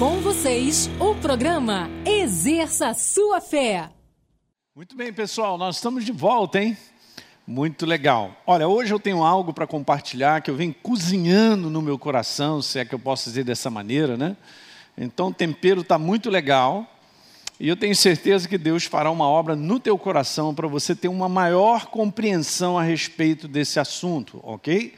Com vocês, o programa Exerça Sua Fé. Muito bem, pessoal, nós estamos de volta, hein? Muito legal. Olha, hoje eu tenho algo para compartilhar que eu venho cozinhando no meu coração, se é que eu posso dizer dessa maneira, né? Então o tempero está muito legal. E eu tenho certeza que Deus fará uma obra no teu coração para você ter uma maior compreensão a respeito desse assunto, ok?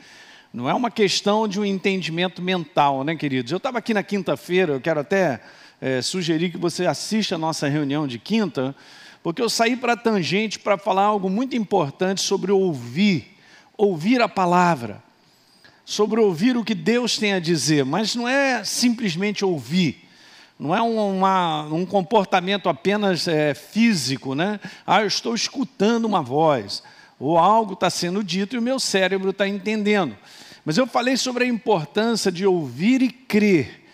Não é uma questão de um entendimento mental, né, queridos? Eu estava aqui na quinta-feira, eu quero até é, sugerir que você assista a nossa reunião de quinta, porque eu saí para a tangente para falar algo muito importante sobre ouvir, ouvir a palavra, sobre ouvir o que Deus tem a dizer, mas não é simplesmente ouvir não é uma, um comportamento apenas é, físico, né? Ah, eu estou escutando uma voz, ou algo está sendo dito e o meu cérebro está entendendo. Mas eu falei sobre a importância de ouvir e crer,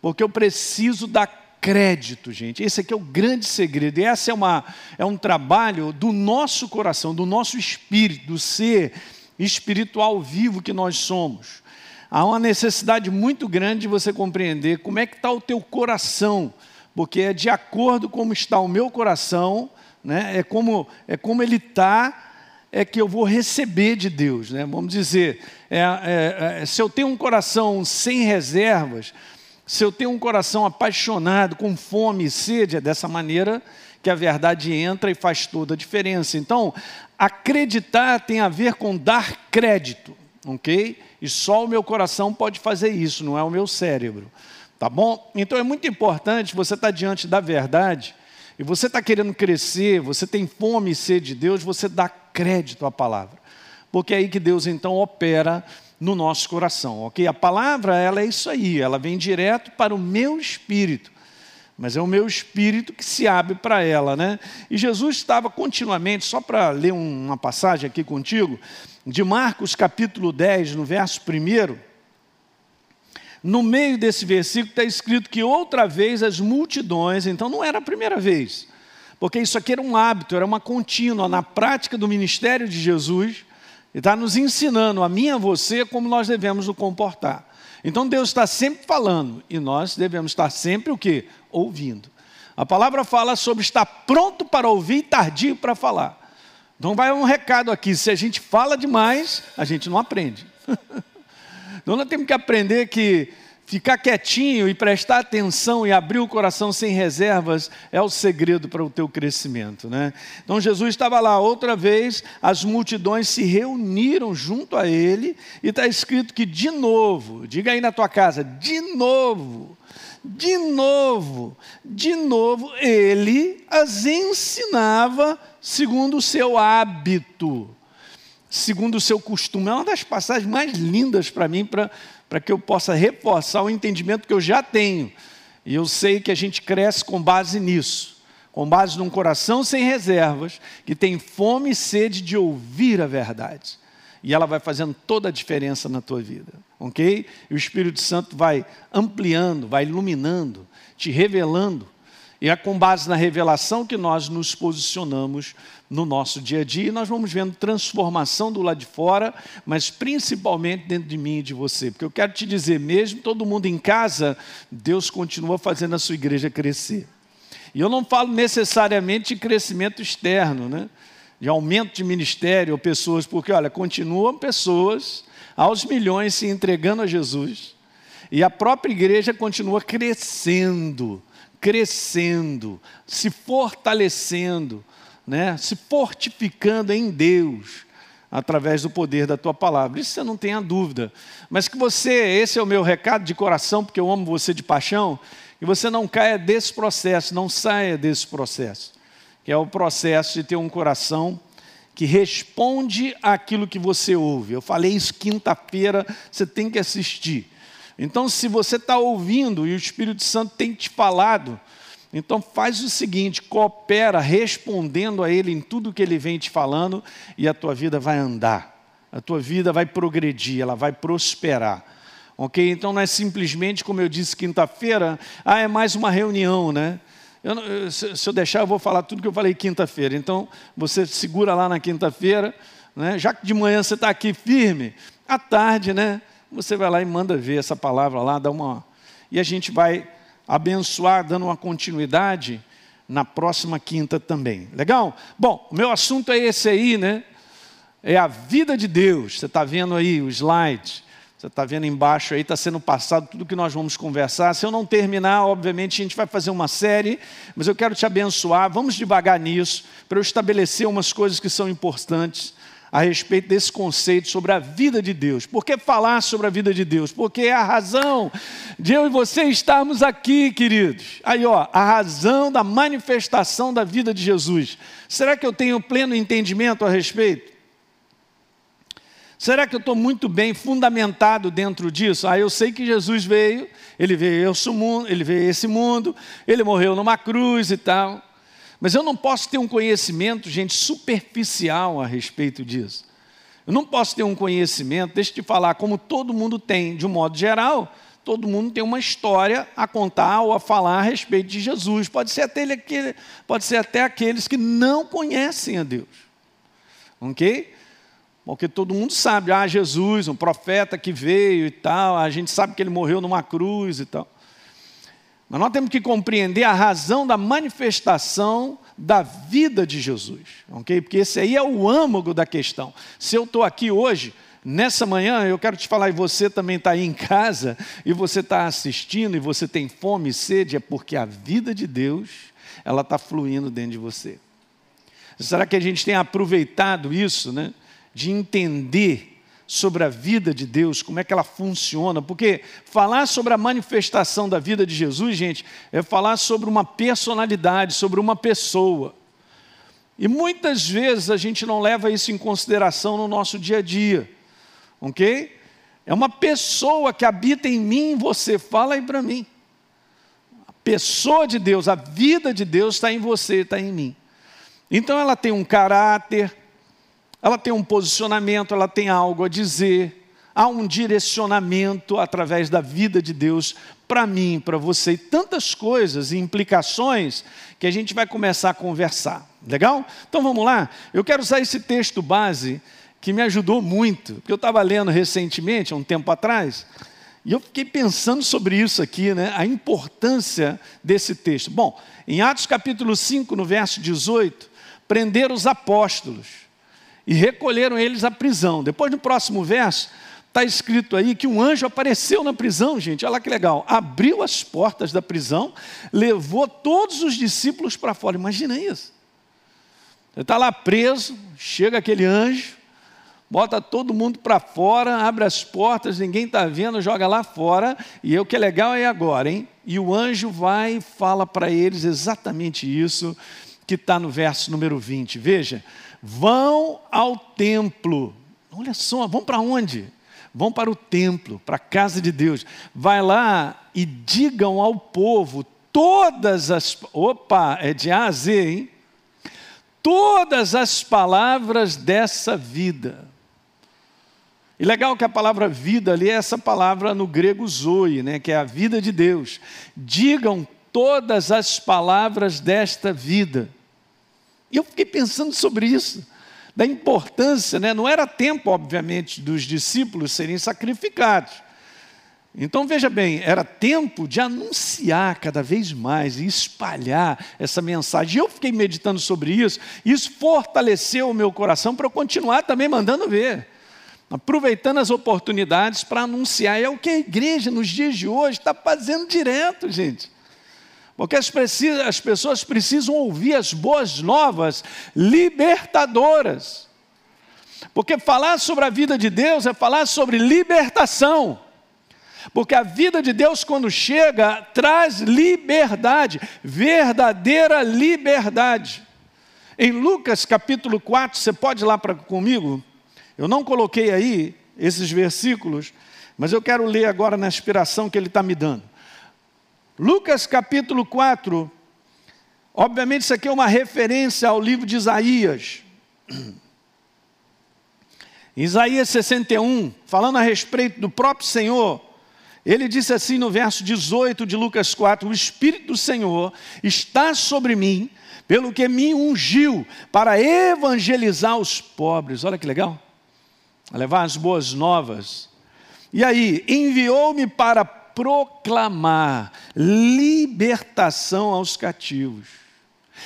porque eu preciso dar crédito, gente. Esse aqui é o grande segredo. E esse é, uma, é um trabalho do nosso coração, do nosso espírito, do ser espiritual vivo que nós somos há uma necessidade muito grande de você compreender como é que está o teu coração, porque é de acordo com como está o meu coração, né? é, como, é como ele está, é que eu vou receber de Deus. Né? Vamos dizer, é, é, é, se eu tenho um coração sem reservas, se eu tenho um coração apaixonado, com fome e sede, é dessa maneira que a verdade entra e faz toda a diferença. Então, acreditar tem a ver com dar crédito ok? E só o meu coração pode fazer isso, não é o meu cérebro, tá bom? Então é muito importante você estar tá diante da verdade e você está querendo crescer, você tem fome e sede de Deus, você dá crédito à palavra, porque é aí que Deus então opera no nosso coração, ok? A palavra, ela é isso aí, ela vem direto para o meu espírito, mas é o meu espírito que se abre para ela, né? E Jesus estava continuamente, só para ler uma passagem aqui contigo, de Marcos capítulo 10, no verso 1, no meio desse versículo está escrito que outra vez as multidões, então não era a primeira vez, porque isso aqui era um hábito, era uma contínua na prática do ministério de Jesus, está nos ensinando, a mim e a você, como nós devemos nos comportar. Então Deus está sempre falando, e nós devemos estar sempre o quê? Ouvindo. A palavra fala sobre estar pronto para ouvir e tardio para falar. Então vai um recado aqui: se a gente fala demais, a gente não aprende. então nós temos que aprender que ficar quietinho e prestar atenção e abrir o coração sem reservas é o segredo para o teu crescimento, né? Então Jesus estava lá outra vez, as multidões se reuniram junto a ele e está escrito que de novo, diga aí na tua casa, de novo, de novo, de novo, ele as ensinava segundo o seu hábito, segundo o seu costume. É uma das passagens mais lindas para mim, para que eu possa reforçar o entendimento que eu já tenho. E eu sei que a gente cresce com base nisso, com base num coração sem reservas, que tem fome e sede de ouvir a verdade. E ela vai fazendo toda a diferença na tua vida, ok? E o Espírito Santo vai ampliando, vai iluminando, te revelando e é com base na revelação que nós nos posicionamos no nosso dia a dia e nós vamos vendo transformação do lado de fora, mas principalmente dentro de mim e de você. Porque eu quero te dizer, mesmo todo mundo em casa, Deus continua fazendo a sua igreja crescer. E eu não falo necessariamente de crescimento externo, né? de aumento de ministério ou pessoas, porque, olha, continuam pessoas aos milhões se entregando a Jesus, e a própria igreja continua crescendo crescendo, se fortalecendo, né? se fortificando em Deus, através do poder da tua palavra. Isso você não tenha dúvida. Mas que você, esse é o meu recado de coração, porque eu amo você de paixão, que você não caia desse processo, não saia desse processo, que é o processo de ter um coração que responde àquilo que você ouve. Eu falei isso quinta-feira, você tem que assistir. Então, se você está ouvindo e o Espírito Santo tem te falado, então faz o seguinte: coopera respondendo a Ele em tudo que Ele vem te falando, e a tua vida vai andar, a tua vida vai progredir, ela vai prosperar. Ok? Então não é simplesmente, como eu disse quinta-feira, ah, é mais uma reunião, né? Eu, se eu deixar, eu vou falar tudo que eu falei quinta-feira. Então, você segura lá na quinta-feira, né? já que de manhã você está aqui firme, à tarde, né? Você vai lá e manda ver essa palavra lá, dá uma. E a gente vai abençoar, dando uma continuidade na próxima quinta também. Legal? Bom, meu assunto é esse aí, né? É a vida de Deus. Você está vendo aí o slide. Você está vendo embaixo aí, está sendo passado tudo que nós vamos conversar. Se eu não terminar, obviamente, a gente vai fazer uma série, mas eu quero te abençoar. Vamos devagar nisso, para eu estabelecer umas coisas que são importantes a respeito desse conceito sobre a vida de Deus. Por que falar sobre a vida de Deus? Porque é a razão de eu e você estarmos aqui, queridos. Aí, ó, a razão da manifestação da vida de Jesus. Será que eu tenho pleno entendimento a respeito? Será que eu estou muito bem fundamentado dentro disso? Ah, eu sei que Jesus veio, ele veio esse mundo, ele veio esse mundo, ele morreu numa cruz e tal. Mas eu não posso ter um conhecimento, gente, superficial a respeito disso. Eu não posso ter um conhecimento, deixa eu te falar, como todo mundo tem, de um modo geral, todo mundo tem uma história a contar ou a falar a respeito de Jesus. Pode ser até, aquele, pode ser até aqueles que não conhecem a Deus. Ok? Porque todo mundo sabe, ah, Jesus, um profeta que veio e tal, a gente sabe que ele morreu numa cruz e tal. Mas nós temos que compreender a razão da manifestação da vida de Jesus, ok? Porque esse aí é o âmago da questão. Se eu estou aqui hoje, nessa manhã, eu quero te falar, e você também está aí em casa, e você está assistindo, e você tem fome e sede, é porque a vida de Deus, ela está fluindo dentro de você. Será que a gente tem aproveitado isso, né? De entender sobre a vida de Deus, como é que ela funciona, porque falar sobre a manifestação da vida de Jesus, gente, é falar sobre uma personalidade, sobre uma pessoa. E muitas vezes a gente não leva isso em consideração no nosso dia a dia, ok? É uma pessoa que habita em mim, você fala aí para mim. A pessoa de Deus, a vida de Deus está em você, está em mim. Então ela tem um caráter, ela tem um posicionamento, ela tem algo a dizer, há um direcionamento através da vida de Deus para mim, para você, e tantas coisas e implicações que a gente vai começar a conversar. Legal? Então vamos lá? Eu quero usar esse texto base que me ajudou muito, porque eu estava lendo recentemente, há um tempo atrás, e eu fiquei pensando sobre isso aqui, né? a importância desse texto. Bom, em Atos capítulo 5, no verso 18, prenderam os apóstolos e recolheram eles à prisão. Depois no próximo verso, está escrito aí que um anjo apareceu na prisão, gente, olha lá que legal. Abriu as portas da prisão, levou todos os discípulos para fora. Imagina isso. Você está lá preso, chega aquele anjo, bota todo mundo para fora, abre as portas, ninguém está vendo, joga lá fora. E o que é legal é agora, hein? E o anjo vai e fala para eles exatamente isso que está no verso número 20. Veja, Vão ao templo. Olha só, vão para onde? Vão para o templo, para a casa de Deus. Vai lá e digam ao povo todas as. Opa, é de A a Z, hein? Todas as palavras dessa vida. E legal que a palavra vida ali é essa palavra no grego zoe, né, que é a vida de Deus. Digam todas as palavras desta vida. E eu fiquei pensando sobre isso, da importância, né? não era tempo, obviamente, dos discípulos serem sacrificados. Então veja bem, era tempo de anunciar cada vez mais e espalhar essa mensagem. Eu fiquei meditando sobre isso, e isso fortaleceu o meu coração para eu continuar também mandando ver, aproveitando as oportunidades para anunciar. É o que a igreja nos dias de hoje está fazendo direto, gente. Porque as, as pessoas precisam ouvir as boas novas libertadoras. Porque falar sobre a vida de Deus é falar sobre libertação. Porque a vida de Deus, quando chega, traz liberdade, verdadeira liberdade. Em Lucas capítulo 4, você pode ir lá pra, comigo? Eu não coloquei aí esses versículos, mas eu quero ler agora na inspiração que ele está me dando. Lucas capítulo 4, obviamente isso aqui é uma referência ao livro de Isaías. Isaías 61, falando a respeito do próprio Senhor, ele disse assim no verso 18 de Lucas 4: O Espírito do Senhor está sobre mim, pelo que me ungiu para evangelizar os pobres. Olha que legal, levar as boas novas. E aí, enviou-me para proclamar libertação aos cativos,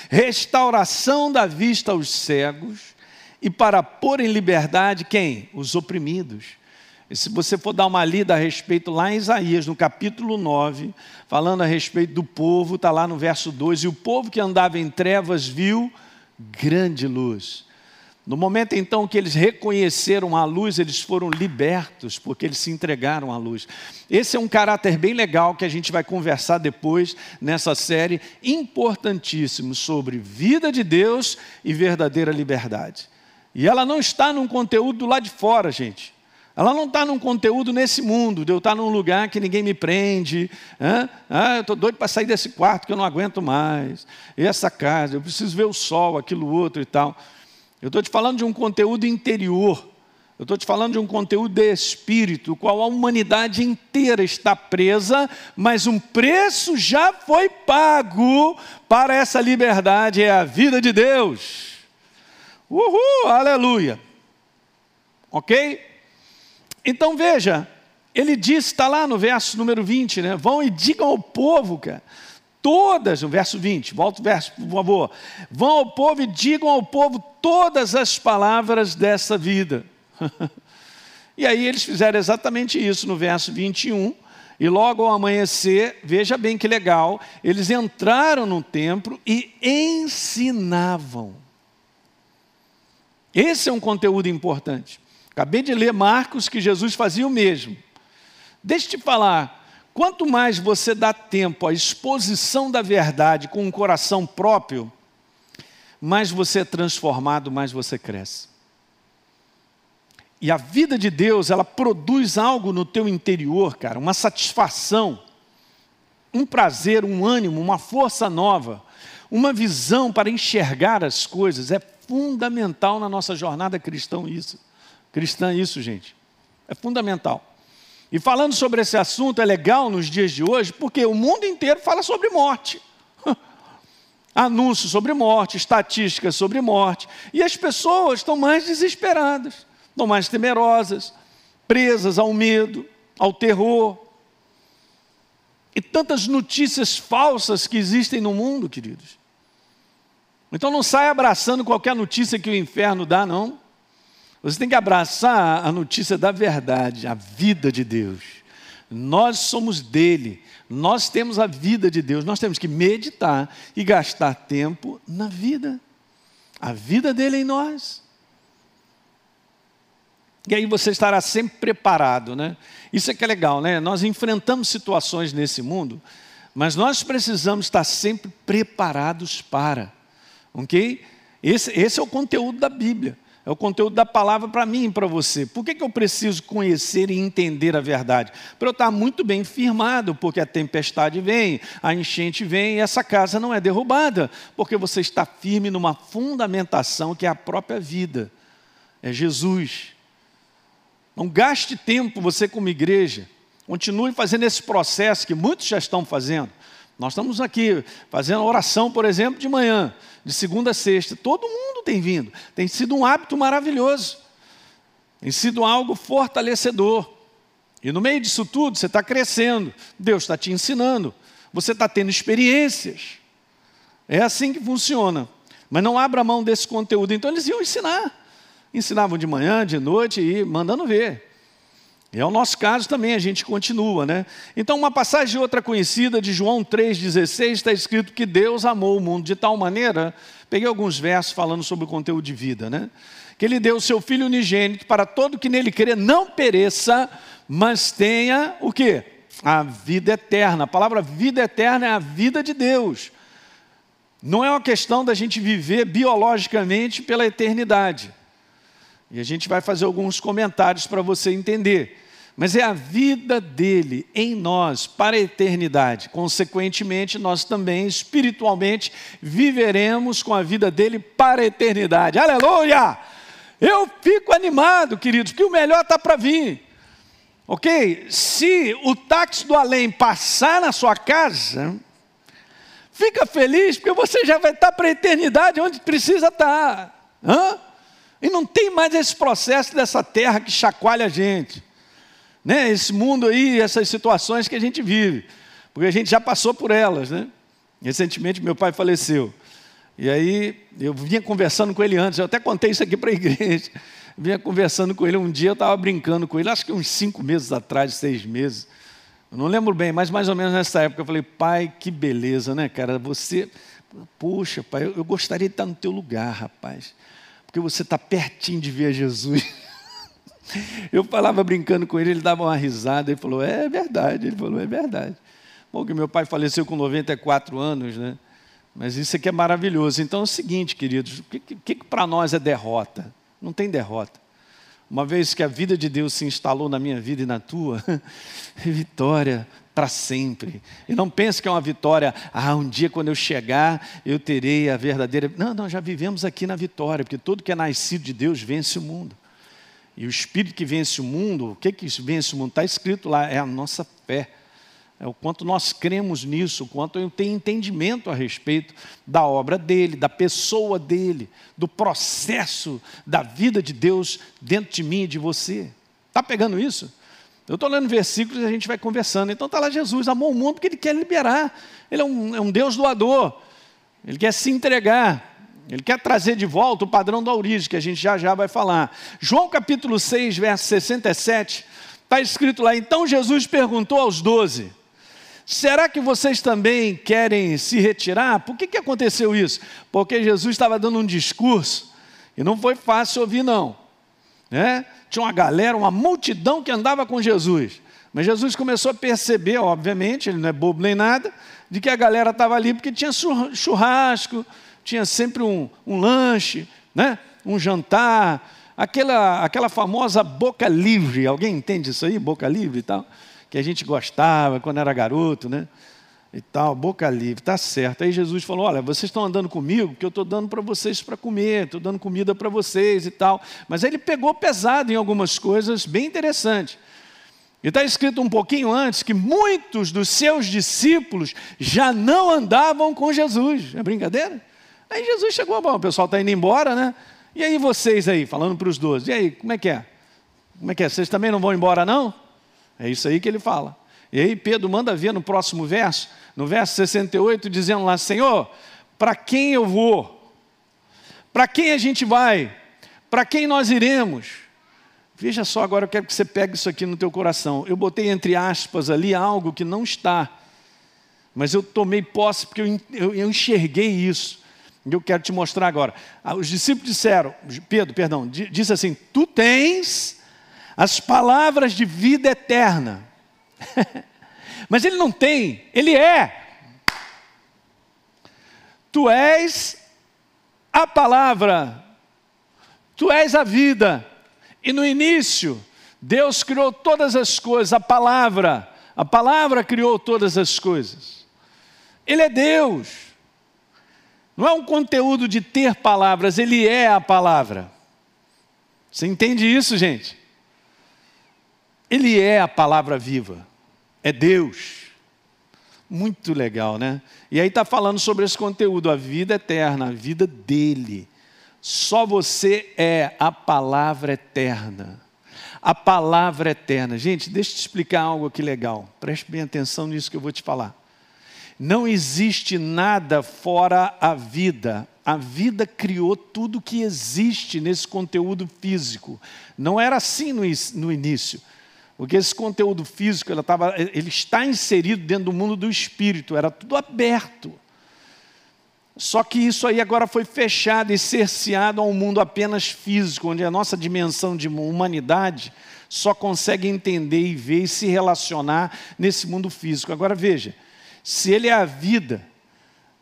restauração da vista aos cegos e para pôr em liberdade quem? Os oprimidos. E se você for dar uma lida a respeito lá em Isaías, no capítulo 9, falando a respeito do povo, está lá no verso 2: E o povo que andava em trevas viu grande luz. No momento então que eles reconheceram a luz, eles foram libertos, porque eles se entregaram à luz. Esse é um caráter bem legal que a gente vai conversar depois nessa série, importantíssimo, sobre vida de Deus e verdadeira liberdade. E ela não está num conteúdo lá de fora, gente. Ela não está num conteúdo nesse mundo, de eu estar num lugar que ninguém me prende. Ah, eu estou doido para sair desse quarto que eu não aguento mais. E essa casa, eu preciso ver o sol, aquilo outro e tal. Eu estou te falando de um conteúdo interior. Eu estou te falando de um conteúdo de espírito, qual a humanidade inteira está presa, mas um preço já foi pago para essa liberdade, é a vida de Deus. Uhul, aleluia. Ok? Então veja, ele diz, está lá no verso número 20, né? Vão e digam ao povo, cara todas, no verso 20, volta o verso, por favor. Vão ao povo e digam ao povo todas as palavras dessa vida. e aí eles fizeram exatamente isso no verso 21. E logo ao amanhecer, veja bem que legal, eles entraram no templo e ensinavam. Esse é um conteúdo importante. Acabei de ler Marcos que Jesus fazia o mesmo. Deixa eu te falar, Quanto mais você dá tempo à exposição da verdade com um coração próprio, mais você é transformado, mais você cresce. E a vida de Deus, ela produz algo no teu interior, cara, uma satisfação, um prazer, um ânimo, uma força nova, uma visão para enxergar as coisas. É fundamental na nossa jornada cristã isso. Cristã isso, gente. É fundamental. E falando sobre esse assunto é legal nos dias de hoje, porque o mundo inteiro fala sobre morte. Anúncios sobre morte, estatísticas sobre morte. E as pessoas estão mais desesperadas, estão mais temerosas, presas ao medo, ao terror. E tantas notícias falsas que existem no mundo, queridos. Então não saia abraçando qualquer notícia que o inferno dá, não. Você tem que abraçar a notícia da verdade, a vida de Deus. Nós somos dele, nós temos a vida de Deus, nós temos que meditar e gastar tempo na vida, a vida dele em nós. E aí você estará sempre preparado, né? Isso é que é legal, né? Nós enfrentamos situações nesse mundo, mas nós precisamos estar sempre preparados para, ok? Esse, esse é o conteúdo da Bíblia. É o conteúdo da palavra para mim e para você. Por que, que eu preciso conhecer e entender a verdade? Para eu estar muito bem firmado, porque a tempestade vem, a enchente vem e essa casa não é derrubada, porque você está firme numa fundamentação que é a própria vida, é Jesus. Não gaste tempo você como igreja, continue fazendo esse processo que muitos já estão fazendo. Nós estamos aqui fazendo oração, por exemplo, de manhã, de segunda a sexta. Todo mundo tem vindo. Tem sido um hábito maravilhoso. Tem sido algo fortalecedor. E no meio disso tudo, você está crescendo. Deus está te ensinando. Você está tendo experiências. É assim que funciona. Mas não abra mão desse conteúdo. Então eles iam ensinar. Ensinavam de manhã, de noite e mandando ver. E é o nosso caso também, a gente continua, né? Então, uma passagem outra conhecida de João 3,16 está escrito que Deus amou o mundo de tal maneira, peguei alguns versos falando sobre o conteúdo de vida, né? Que ele deu o seu Filho unigênito para todo que nele crê não pereça, mas tenha o quê? A vida eterna. A palavra vida eterna é a vida de Deus. Não é uma questão da gente viver biologicamente pela eternidade. E a gente vai fazer alguns comentários para você entender. Mas é a vida dele em nós para a eternidade. Consequentemente, nós também espiritualmente viveremos com a vida dele para a eternidade. Aleluia! Eu fico animado, queridos, porque o melhor está para vir. Ok? Se o táxi do além passar na sua casa, fica feliz, porque você já vai estar para a eternidade onde precisa estar. Hã? E não tem mais esse processo dessa terra que chacoalha a gente. né? Esse mundo aí, essas situações que a gente vive, porque a gente já passou por elas, né? Recentemente meu pai faleceu. E aí eu vinha conversando com ele antes, eu até contei isso aqui para a igreja. Vinha conversando com ele um dia, eu estava brincando com ele, acho que uns cinco meses atrás, seis meses. Eu não lembro bem, mas mais ou menos nessa época eu falei, pai, que beleza, né, cara? Você, poxa, pai, eu gostaria de estar no teu lugar, rapaz, porque você está pertinho de ver Jesus. Eu falava brincando com ele, ele dava uma risada, ele falou, é verdade, ele falou, é verdade. Bom, que meu pai faleceu com 94 anos, né? Mas isso aqui é maravilhoso. Então é o seguinte, queridos, o que, que, que para nós é derrota? Não tem derrota. Uma vez que a vida de Deus se instalou na minha vida e na tua, é vitória para sempre. E não pense que é uma vitória, ah, um dia quando eu chegar, eu terei a verdadeira. Não, não, já vivemos aqui na vitória, porque todo que é nascido de Deus vence o mundo. E o espírito que vence o mundo, o que que vence o mundo? Está escrito lá, é a nossa fé. É o quanto nós cremos nisso, o quanto eu tenho entendimento a respeito da obra dele, da pessoa dele, do processo da vida de Deus dentro de mim e de você. Está pegando isso? Eu estou lendo versículos e a gente vai conversando. Então está lá Jesus, amou o mundo porque ele quer liberar. Ele é um, é um Deus doador. Ele quer se entregar. Ele quer trazer de volta o padrão da origem, que a gente já já vai falar. João capítulo 6, verso 67, está escrito lá: Então Jesus perguntou aos doze Será que vocês também querem se retirar? Por que, que aconteceu isso? Porque Jesus estava dando um discurso e não foi fácil ouvir, não. Né? Tinha uma galera, uma multidão que andava com Jesus. Mas Jesus começou a perceber, obviamente, ele não é bobo nem nada, de que a galera estava ali porque tinha churrasco, tinha sempre um, um lanche, né? um jantar, aquela, aquela famosa boca livre. Alguém entende isso aí, boca livre e tal? que a gente gostava quando era garoto, né? E tal, boca livre, tá certo. Aí Jesus falou: Olha, vocês estão andando comigo, porque eu estou dando para vocês para comer, estou dando comida para vocês e tal. Mas ele pegou pesado em algumas coisas bem interessantes. E está escrito um pouquinho antes que muitos dos seus discípulos já não andavam com Jesus. É brincadeira? Aí Jesus chegou, bom, o pessoal está indo embora, né? E aí vocês aí, falando para os doze, e aí, como é que é? Como é que é? Vocês também não vão embora, não? É isso aí que ele fala. E aí Pedro manda ver no próximo verso, no verso 68, dizendo lá: Senhor, para quem eu vou? Para quem a gente vai? Para quem nós iremos? Veja só, agora eu quero que você pegue isso aqui no teu coração. Eu botei entre aspas ali algo que não está, mas eu tomei posse porque eu, enxerguei isso. E eu quero te mostrar agora. Ah, os discípulos disseram, Pedro, perdão, disse assim: Tu tens as palavras de vida eterna. Mas ele não tem, ele é. Tu és a palavra, tu és a vida. E no início, Deus criou todas as coisas, a palavra, a palavra criou todas as coisas. Ele é Deus. Não é um conteúdo de ter palavras, ele é a palavra. Você entende isso, gente? Ele é a palavra viva, é Deus. Muito legal, né? E aí está falando sobre esse conteúdo, a vida eterna, a vida dele. Só você é a palavra eterna. A palavra eterna. Gente, deixa eu te explicar algo aqui legal. Preste bem atenção nisso que eu vou te falar. Não existe nada fora a vida. A vida criou tudo que existe nesse conteúdo físico. Não era assim no, no início. Porque esse conteúdo físico ele, tava, ele está inserido dentro do mundo do espírito, era tudo aberto. Só que isso aí agora foi fechado e cerceado a um mundo apenas físico, onde a nossa dimensão de humanidade só consegue entender e ver e se relacionar nesse mundo físico. Agora veja, se ele é a vida,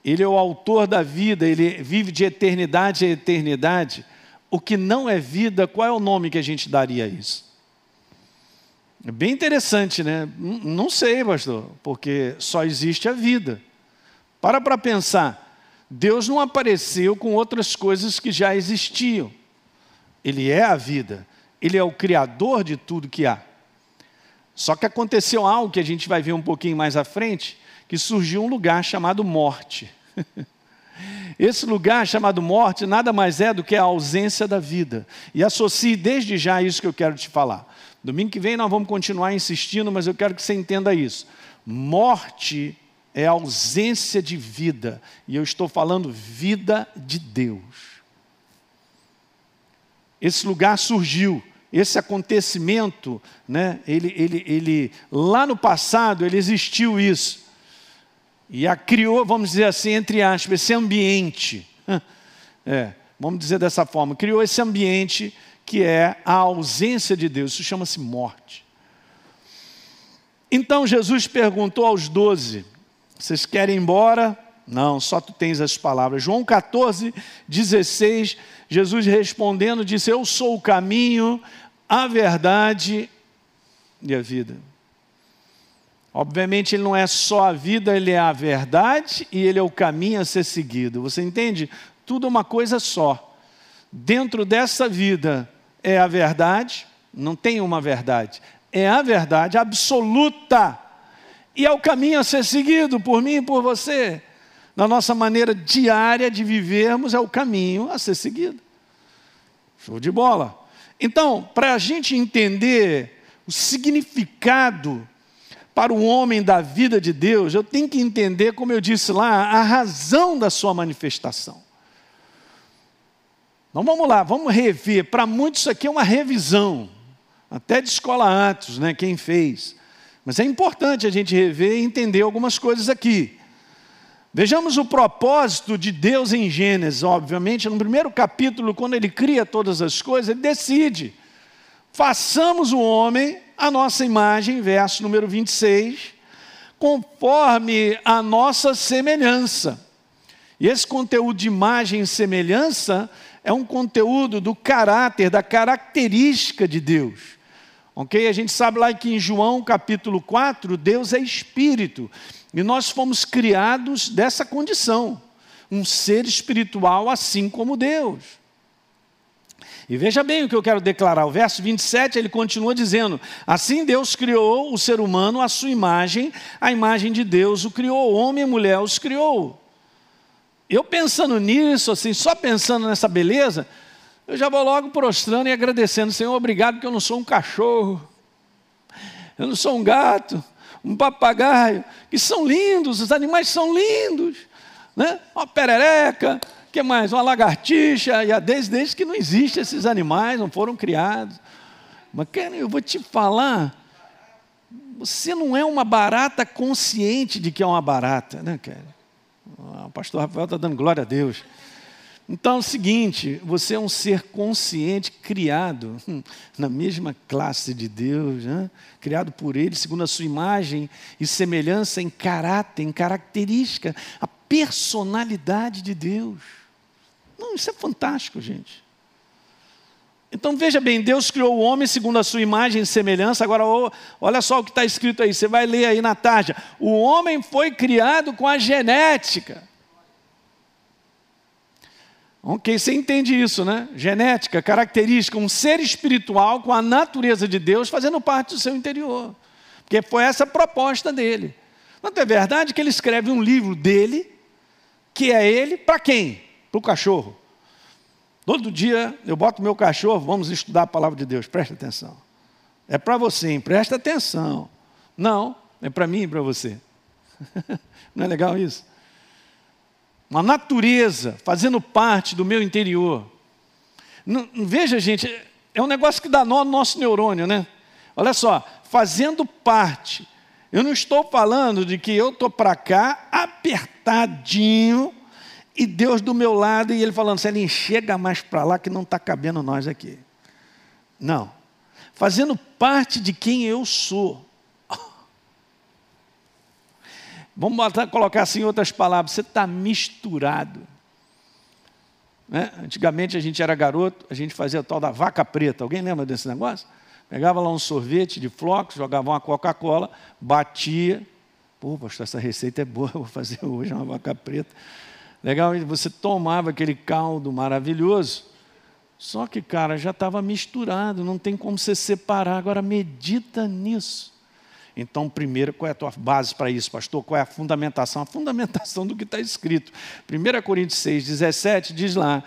ele é o autor da vida, ele vive de eternidade a eternidade, o que não é vida, qual é o nome que a gente daria a isso? É bem interessante, né? Não sei, pastor, porque só existe a vida. Para para pensar. Deus não apareceu com outras coisas que já existiam. Ele é a vida. Ele é o criador de tudo que há. Só que aconteceu algo que a gente vai ver um pouquinho mais à frente, que surgiu um lugar chamado morte. Esse lugar chamado morte nada mais é do que a ausência da vida. E associe desde já isso que eu quero te falar. Domingo que vem nós vamos continuar insistindo, mas eu quero que você entenda isso. Morte é ausência de vida, e eu estou falando vida de Deus. Esse lugar surgiu, esse acontecimento, né, ele, ele, ele, lá no passado, ele existiu isso. E a criou, vamos dizer assim, entre aspas, esse ambiente. É, vamos dizer dessa forma, criou esse ambiente que é a ausência de Deus, isso chama-se morte. Então Jesus perguntou aos doze: Vocês querem ir embora? Não, só tu tens as palavras. João 14, 16, Jesus respondendo disse: Eu sou o caminho, a verdade e a vida. Obviamente, ele não é só a vida, ele é a verdade e ele é o caminho a ser seguido. Você entende? Tudo é uma coisa só. Dentro dessa vida é a verdade, não tem uma verdade, é a verdade absoluta. E é o caminho a ser seguido por mim e por você. Na nossa maneira diária de vivermos, é o caminho a ser seguido. Show de bola. Então, para a gente entender o significado para o homem da vida de Deus, eu tenho que entender, como eu disse lá, a razão da sua manifestação. Então vamos lá, vamos rever. Para muitos isso aqui é uma revisão, até de escola Atos, né, quem fez. Mas é importante a gente rever e entender algumas coisas aqui. Vejamos o propósito de Deus em Gênesis, obviamente, no primeiro capítulo, quando ele cria todas as coisas, ele decide: façamos o homem a nossa imagem, verso número 26, conforme a nossa semelhança. E esse conteúdo de imagem e semelhança é um conteúdo do caráter, da característica de Deus. Ok? A gente sabe lá que em João capítulo 4, Deus é espírito. E nós fomos criados dessa condição. Um ser espiritual assim como Deus. E veja bem o que eu quero declarar. O verso 27 ele continua dizendo: Assim Deus criou o ser humano à sua imagem, a imagem de Deus o criou, homem e mulher os criou. Eu pensando nisso, assim, só pensando nessa beleza, eu já vou logo prostrando e agradecendo, Senhor, obrigado, porque eu não sou um cachorro, eu não sou um gato, um papagaio, que são lindos, os animais são lindos, né? Uma perereca, que mais? Uma lagartixa, e a desde, desde que não existem esses animais, não foram criados. Mas, cara, eu vou te falar, você não é uma barata consciente de que é uma barata, né, cara? Ah, o pastor Rafael está dando glória a Deus. Então é o seguinte: você é um ser consciente, criado na mesma classe de Deus, né? criado por Ele, segundo a sua imagem e semelhança em caráter, em característica, a personalidade de Deus. Não, isso é fantástico, gente. Então veja bem, Deus criou o homem segundo a sua imagem e semelhança. Agora, olha só o que está escrito aí, você vai ler aí na tarde. O homem foi criado com a genética. Ok, você entende isso, né? Genética, característica, um ser espiritual com a natureza de Deus fazendo parte do seu interior. Porque foi essa a proposta dele. Não é verdade que ele escreve um livro dele, que é ele, para quem? Para o cachorro. Todo dia eu boto meu cachorro, vamos estudar a palavra de Deus, presta atenção. É para você, hein? presta atenção. Não, é para mim e para você. Não é legal isso? Uma natureza fazendo parte do meu interior. Não, veja, gente, é um negócio que dá nó no nosso neurônio, né? Olha só, fazendo parte. Eu não estou falando de que eu estou para cá apertadinho e Deus do meu lado, e ele falando, nem chega mais para lá que não está cabendo nós aqui. Não. Fazendo parte de quem eu sou. Vamos botar, colocar assim em outras palavras, você está misturado. Né? Antigamente a gente era garoto, a gente fazia a tal da vaca preta. Alguém lembra desse negócio? Pegava lá um sorvete de flocos, jogava uma Coca-Cola, batia. Pô, pastor, essa receita é boa, vou fazer hoje uma vaca preta. Legal, você tomava aquele caldo maravilhoso, só que, cara, já estava misturado, não tem como você separar. Agora, medita nisso. Então, primeiro, qual é a tua base para isso, pastor? Qual é a fundamentação? A fundamentação do que está escrito. 1 Coríntios 6, 17 diz lá: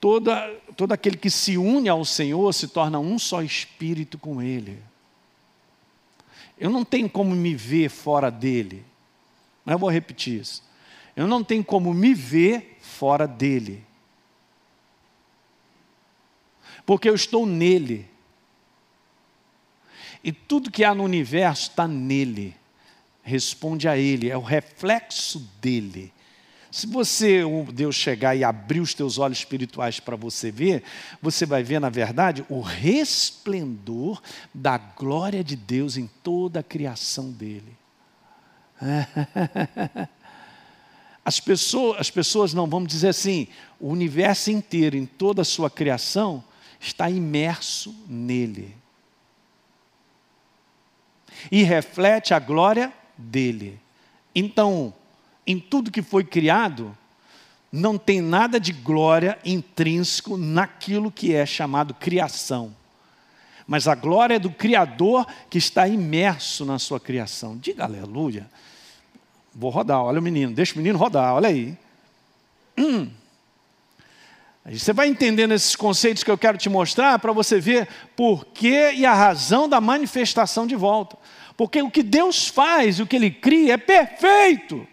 Toda, todo aquele que se une ao Senhor se torna um só espírito com Ele. Eu não tenho como me ver fora dele. Mas eu vou repetir isso. Eu não tenho como me ver fora dele. Porque eu estou nele. E tudo que há no universo está nele. Responde a ele, é o reflexo dele. Se você, Deus, chegar e abrir os teus olhos espirituais para você ver, você vai ver, na verdade, o resplendor da glória de Deus em toda a criação dele. As pessoas, as pessoas não, vamos dizer assim, o universo inteiro, em toda a sua criação, está imerso nele. E reflete a glória dele. Então, em tudo que foi criado, não tem nada de glória intrínseco naquilo que é chamado criação. Mas a glória é do Criador que está imerso na sua criação. Diga aleluia. Vou rodar, olha o menino, deixa o menino rodar, olha aí. Hum. Você vai entendendo esses conceitos que eu quero te mostrar para você ver por que e a razão da manifestação de volta. Porque o que Deus faz, o que Ele cria, é perfeito.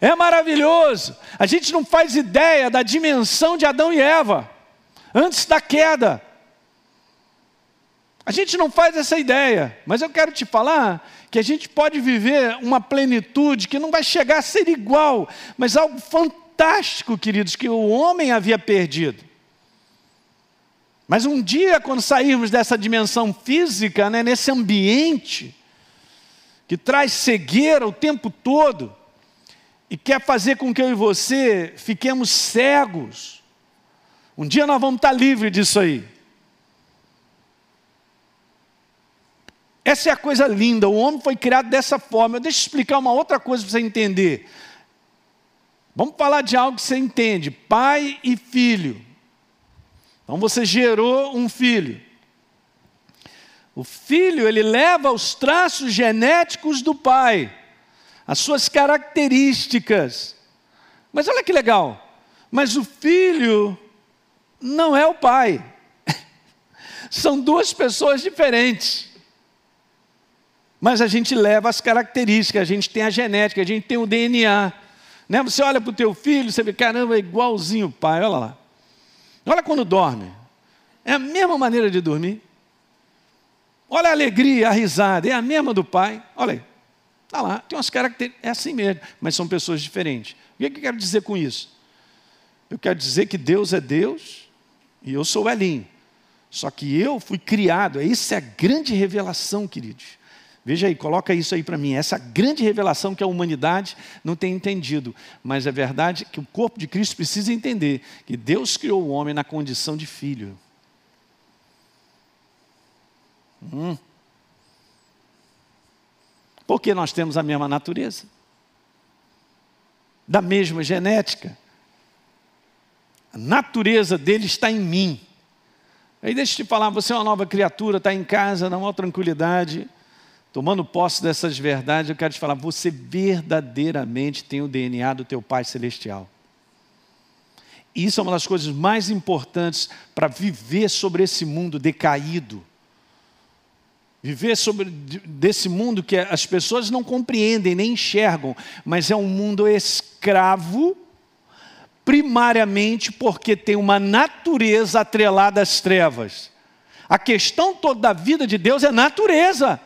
É maravilhoso. A gente não faz ideia da dimensão de Adão e Eva antes da queda. A gente não faz essa ideia, mas eu quero te falar que a gente pode viver uma plenitude que não vai chegar a ser igual, mas algo fantástico, queridos, que o homem havia perdido. Mas um dia, quando sairmos dessa dimensão física, né, nesse ambiente que traz cegueira o tempo todo, e quer fazer com que eu e você fiquemos cegos. Um dia nós vamos estar livres disso aí. Essa é a coisa linda, o homem foi criado dessa forma. Deixa eu explicar uma outra coisa para você entender. Vamos falar de algo que você entende: pai e filho. Então você gerou um filho. O filho, ele leva os traços genéticos do pai as suas características. Mas olha que legal, mas o filho não é o pai. São duas pessoas diferentes. Mas a gente leva as características, a gente tem a genética, a gente tem o DNA. Né? Você olha para o teu filho, você vê, caramba, é igualzinho o pai, olha lá. Olha quando dorme. É a mesma maneira de dormir. Olha a alegria, a risada, é a mesma do pai. Olha aí. Está lá, tem umas características, é assim mesmo, mas são pessoas diferentes. O que, é que eu quero dizer com isso? Eu quero dizer que Deus é Deus e eu sou Elinho. Só que eu fui criado, essa é a grande revelação, queridos. Veja aí, coloca isso aí para mim. Essa grande revelação que a humanidade não tem entendido. Mas é verdade que o corpo de Cristo precisa entender que Deus criou o homem na condição de filho. Hum. Porque nós temos a mesma natureza, da mesma genética. A natureza dele está em mim. Aí deixa eu te falar, você é uma nova criatura, está em casa, na maior tranquilidade, tomando posse dessas verdades, eu quero te falar, você verdadeiramente tem o DNA do teu Pai Celestial. E isso é uma das coisas mais importantes para viver sobre esse mundo decaído Viver sobre desse mundo que as pessoas não compreendem nem enxergam, mas é um mundo escravo, primariamente porque tem uma natureza atrelada às trevas. A questão toda da vida de Deus é natureza.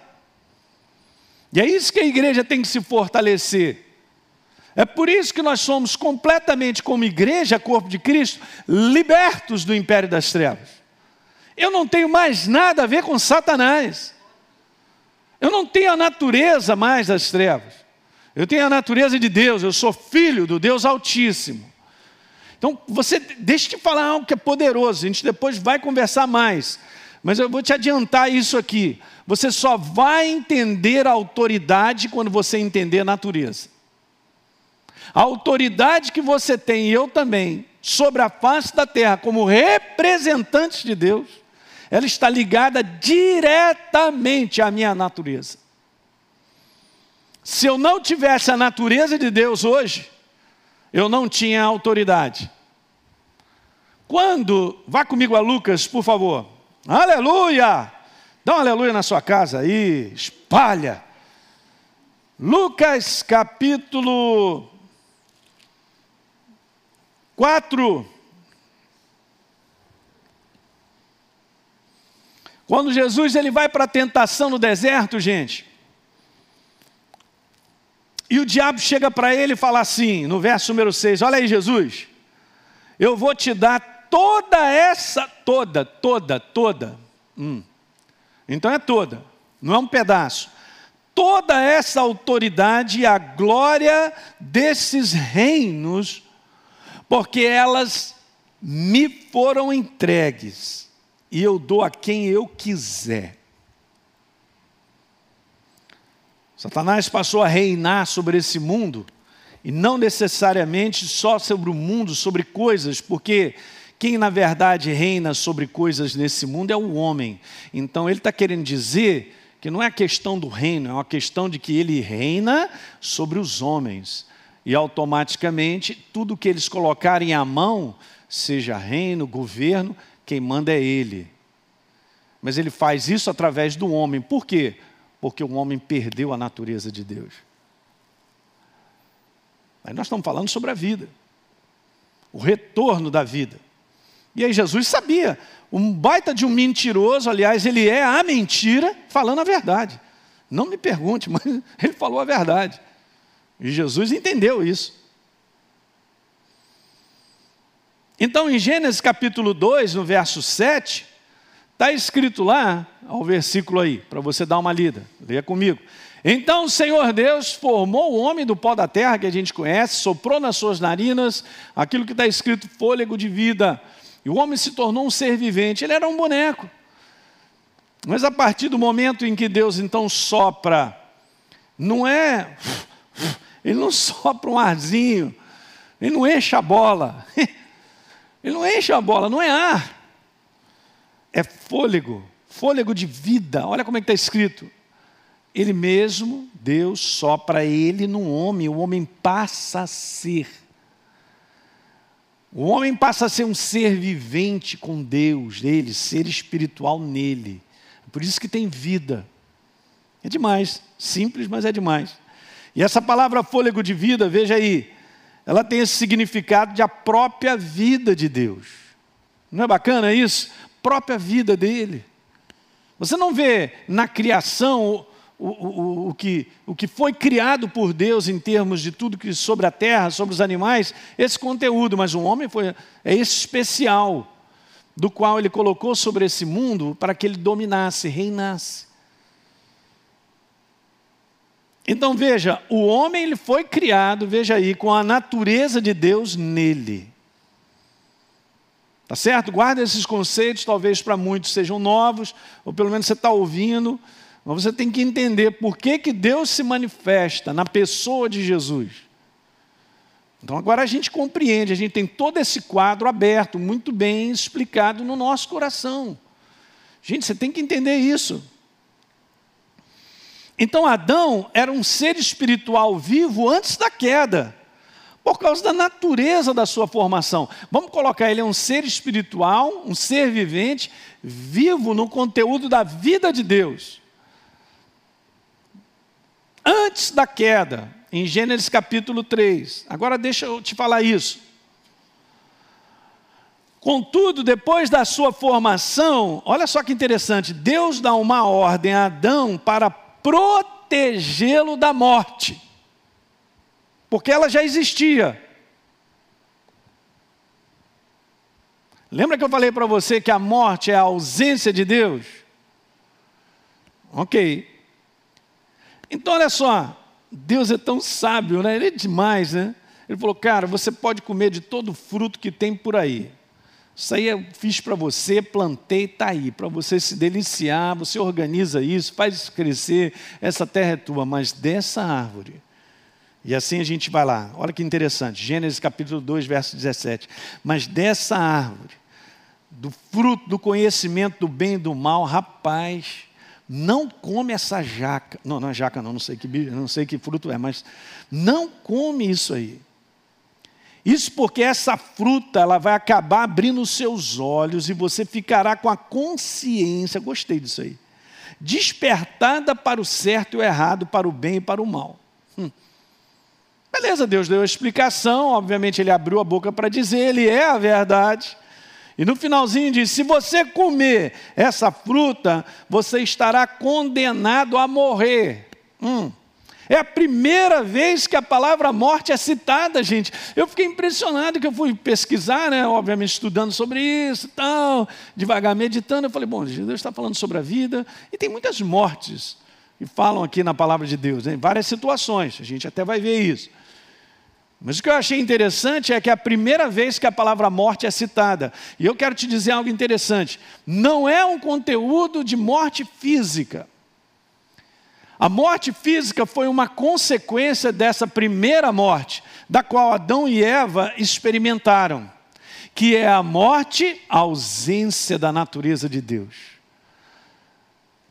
E é isso que a igreja tem que se fortalecer. É por isso que nós somos completamente, como igreja, corpo de Cristo, libertos do império das trevas. Eu não tenho mais nada a ver com Satanás. Eu não tenho a natureza mais das trevas. Eu tenho a natureza de Deus, eu sou filho do Deus Altíssimo. Então, você, deixa eu te falar algo que é poderoso, a gente depois vai conversar mais. Mas eu vou te adiantar isso aqui. Você só vai entender a autoridade quando você entender a natureza. A autoridade que você tem, e eu também, sobre a face da terra, como representantes de Deus, ela está ligada diretamente à minha natureza. Se eu não tivesse a natureza de Deus hoje, eu não tinha autoridade. Quando, vá comigo a Lucas, por favor. Aleluia! Dá um aleluia na sua casa aí, espalha. Lucas capítulo 4. Quando Jesus ele vai para a tentação no deserto, gente, e o diabo chega para ele e fala assim, no verso número 6, olha aí Jesus, eu vou te dar toda essa, toda, toda, toda, hum. então é toda, não é um pedaço, toda essa autoridade e a glória desses reinos, porque elas me foram entregues e eu dou a quem eu quiser. Satanás passou a reinar sobre esse mundo, e não necessariamente só sobre o mundo, sobre coisas, porque quem na verdade reina sobre coisas nesse mundo é o homem. Então ele está querendo dizer que não é a questão do reino, é uma questão de que ele reina sobre os homens. E automaticamente tudo que eles colocarem à mão, seja reino, governo, quem manda é ele. Mas ele faz isso através do homem. Por quê? Porque o homem perdeu a natureza de Deus. Aí nós estamos falando sobre a vida, o retorno da vida. E aí Jesus sabia, um baita de um mentiroso, aliás, ele é a mentira falando a verdade. Não me pergunte, mas ele falou a verdade. E Jesus entendeu isso. Então, em Gênesis capítulo 2, no verso 7, está escrito lá, ao versículo aí, para você dar uma lida, leia comigo. Então o Senhor Deus formou o homem do pó da terra que a gente conhece, soprou nas suas narinas aquilo que está escrito fôlego de vida, e o homem se tornou um ser vivente. Ele era um boneco. Mas a partir do momento em que Deus então sopra, não é, ele não sopra um arzinho, ele não enche a bola, Ele não enche a bola, não é ar. É fôlego, fôlego de vida. Olha como é que está escrito. Ele mesmo, Deus, sopra ele no homem, o homem passa a ser. O homem passa a ser um ser vivente com Deus, ele, ser espiritual nele. É por isso que tem vida. É demais, simples, mas é demais. E essa palavra fôlego de vida, veja aí, ela tem esse significado de a própria vida de Deus. Não é bacana isso? Própria vida dele. Você não vê na criação o, o, o, que, o que foi criado por Deus em termos de tudo que sobre a terra, sobre os animais, esse conteúdo, mas o homem foi, é esse especial, do qual ele colocou sobre esse mundo para que ele dominasse, reinasse. Então veja, o homem ele foi criado, veja aí, com a natureza de Deus nele. Tá certo? Guarda esses conceitos, talvez para muitos sejam novos, ou pelo menos você está ouvindo, mas você tem que entender por que, que Deus se manifesta na pessoa de Jesus. Então agora a gente compreende, a gente tem todo esse quadro aberto, muito bem explicado no nosso coração. Gente, você tem que entender isso. Então Adão era um ser espiritual vivo antes da queda, por causa da natureza da sua formação. Vamos colocar ele é um ser espiritual, um ser vivente, vivo no conteúdo da vida de Deus. Antes da queda, em Gênesis capítulo 3. Agora deixa eu te falar isso. Contudo, depois da sua formação, olha só que interessante, Deus dá uma ordem a Adão para protegê-lo da morte, porque ela já existia. Lembra que eu falei para você que a morte é a ausência de Deus? Ok. Então, olha só, Deus é tão sábio, né? Ele é demais, né? Ele falou, cara, você pode comer de todo fruto que tem por aí. Isso aí eu fiz para você, plantei, está aí, para você se deliciar, você organiza isso, faz isso crescer, essa terra é tua, mas dessa árvore. E assim a gente vai lá, olha que interessante, Gênesis capítulo 2, verso 17. Mas dessa árvore, do fruto do conhecimento do bem e do mal, rapaz, não come essa jaca, não, não é jaca não, não sei que, não sei que fruto é, mas não come isso aí Isso porque essa fruta ela vai acabar abrindo os seus olhos e você ficará com a consciência, gostei disso aí, despertada para o certo e o errado, para o bem e para o mal. Hum. Beleza, Deus deu a explicação, obviamente ele abriu a boca para dizer, ele é a verdade. E no finalzinho diz: se você comer essa fruta, você estará condenado a morrer. Hum. É a primeira vez que a palavra morte é citada, gente. Eu fiquei impressionado que eu fui pesquisar, né? Obviamente estudando sobre isso tal, devagar meditando. Eu falei, bom, Deus está falando sobre a vida e tem muitas mortes que falam aqui na palavra de Deus, em várias situações. A gente até vai ver isso. Mas o que eu achei interessante é que é a primeira vez que a palavra morte é citada. E eu quero te dizer algo interessante. Não é um conteúdo de morte física. A morte física foi uma consequência dessa primeira morte, da qual Adão e Eva experimentaram, que é a morte, a ausência da natureza de Deus.